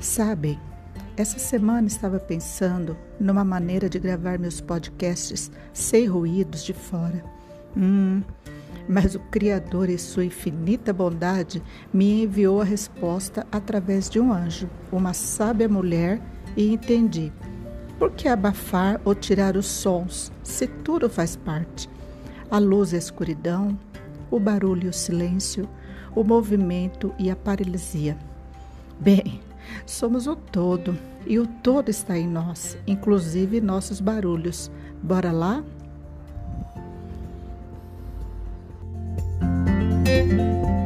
Sabem, essa semana estava pensando numa maneira de gravar meus podcasts sem ruídos de fora. Hum, mas o Criador, em sua infinita bondade, me enviou a resposta através de um anjo, uma sábia mulher, e entendi. Por que abafar ou tirar os sons, se tudo faz parte? A luz e a escuridão, o barulho e o silêncio, o movimento e a paralisia. Bem, Somos o todo e o todo está em nós, inclusive nossos barulhos. Bora lá? Música